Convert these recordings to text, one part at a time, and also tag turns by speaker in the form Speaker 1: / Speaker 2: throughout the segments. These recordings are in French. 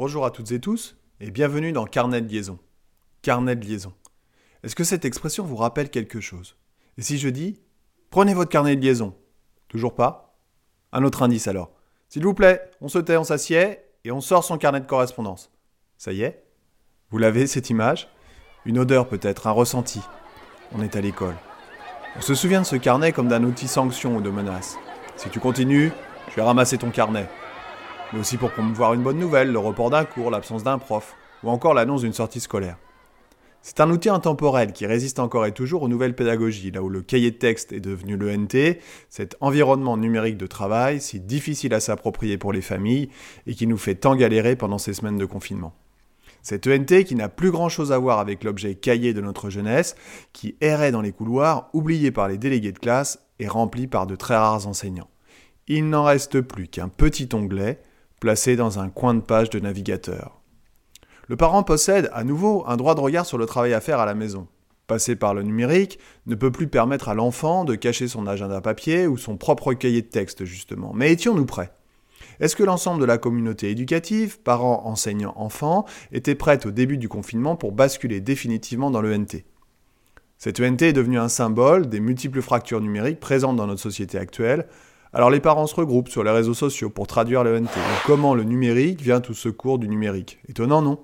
Speaker 1: Bonjour à toutes et tous et bienvenue dans Carnet de liaison. Carnet de liaison. Est-ce que cette expression vous rappelle quelque chose? Et si je dis prenez votre carnet de liaison Toujours pas? Un autre indice alors. S'il vous plaît, on se tait, on s'assied et on sort son carnet de correspondance. Ça y est? Vous l'avez cette image? Une odeur peut-être, un ressenti. On est à l'école. On se souvient de ce carnet comme d'un outil sanction ou de menace. Si tu continues, je vais ramasser ton carnet mais aussi pour promouvoir une bonne nouvelle, le report d'un cours, l'absence d'un prof, ou encore l'annonce d'une sortie scolaire. C'est un outil intemporel qui résiste encore et toujours aux nouvelles pédagogies, là où le cahier de texte est devenu l'ENT, cet environnement numérique de travail si difficile à s'approprier pour les familles et qui nous fait tant galérer pendant ces semaines de confinement. Cet ENT qui n'a plus grand chose à voir avec l'objet cahier de notre jeunesse, qui errait dans les couloirs, oublié par les délégués de classe et rempli par de très rares enseignants. Il n'en reste plus qu'un petit onglet placé dans un coin de page de navigateur. Le parent possède à nouveau un droit de regard sur le travail à faire à la maison. Passer par le numérique ne peut plus permettre à l'enfant de cacher son agenda papier ou son propre cahier de texte, justement. Mais étions-nous prêts? Est-ce que l'ensemble de la communauté éducative, parents, enseignants, enfants, était prête au début du confinement pour basculer définitivement dans l'ENT Cette ENT est devenue un symbole des multiples fractures numériques présentes dans notre société actuelle, alors les parents se regroupent sur les réseaux sociaux pour traduire le NT. comment le numérique vient au secours du numérique? Étonnant, non?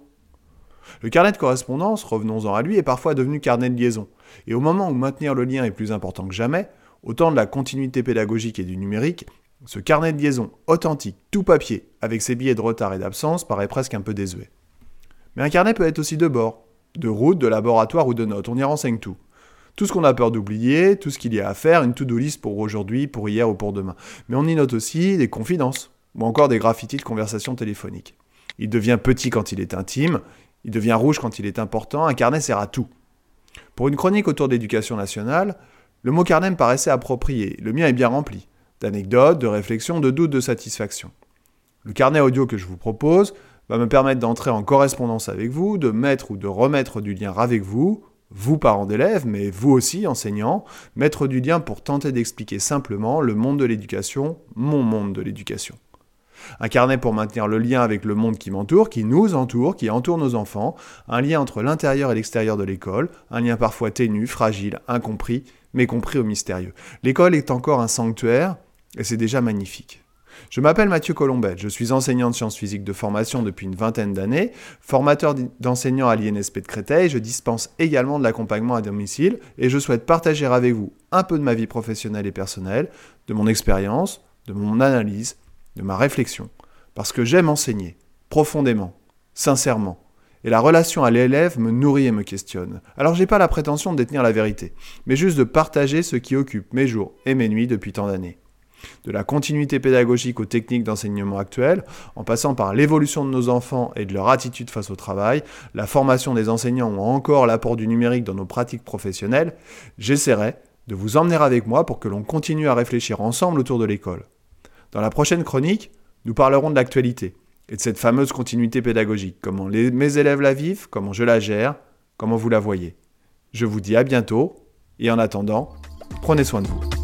Speaker 1: Le carnet de correspondance, revenons-en à lui, est parfois devenu carnet de liaison. Et au moment où maintenir le lien est plus important que jamais, au temps de la continuité pédagogique et du numérique, ce carnet de liaison authentique, tout papier, avec ses billets de retard et d'absence, paraît presque un peu désuet. Mais un carnet peut être aussi de bord, de route, de laboratoire ou de notes, on y renseigne tout tout ce qu'on a peur d'oublier, tout ce qu'il y a à faire, une to-do list pour aujourd'hui, pour hier ou pour demain. Mais on y note aussi des confidences, ou encore des graffitis de conversations téléphoniques. Il devient petit quand il est intime, il devient rouge quand il est important, un carnet sert à tout. Pour une chronique autour d'éducation nationale, le mot carnet me paraissait approprié, le mien est bien rempli, d'anecdotes, de réflexions, de doutes, de satisfaction. Le carnet audio que je vous propose va me permettre d'entrer en correspondance avec vous, de mettre ou de remettre du lien avec vous, vous parents d'élèves, mais vous aussi enseignants, mettre du lien pour tenter d'expliquer simplement le monde de l'éducation, mon monde de l'éducation. Un carnet pour maintenir le lien avec le monde qui m'entoure, qui nous entoure, qui entoure nos enfants, un lien entre l'intérieur et l'extérieur de l'école, un lien parfois ténu, fragile, incompris, mais compris au mystérieux. L'école est encore un sanctuaire, et c'est déjà magnifique. Je m'appelle Mathieu Colombet, je suis enseignant de sciences physiques de formation depuis une vingtaine d'années, formateur d'enseignants à l'INSP de Créteil, je dispense également de l'accompagnement à domicile et je souhaite partager avec vous un peu de ma vie professionnelle et personnelle, de mon expérience, de mon analyse, de ma réflexion, parce que j'aime enseigner, profondément, sincèrement. Et la relation à l'élève me nourrit et me questionne. Alors j'ai pas la prétention de détenir la vérité, mais juste de partager ce qui occupe mes jours et mes nuits depuis tant d'années de la continuité pédagogique aux techniques d'enseignement actuelles, en passant par l'évolution de nos enfants et de leur attitude face au travail, la formation des enseignants ou encore l'apport du numérique dans nos pratiques professionnelles, j'essaierai de vous emmener avec moi pour que l'on continue à réfléchir ensemble autour de l'école. Dans la prochaine chronique, nous parlerons de l'actualité et de cette fameuse continuité pédagogique, comment mes élèves la vivent, comment je la gère, comment vous la voyez. Je vous dis à bientôt et en attendant, prenez soin de vous.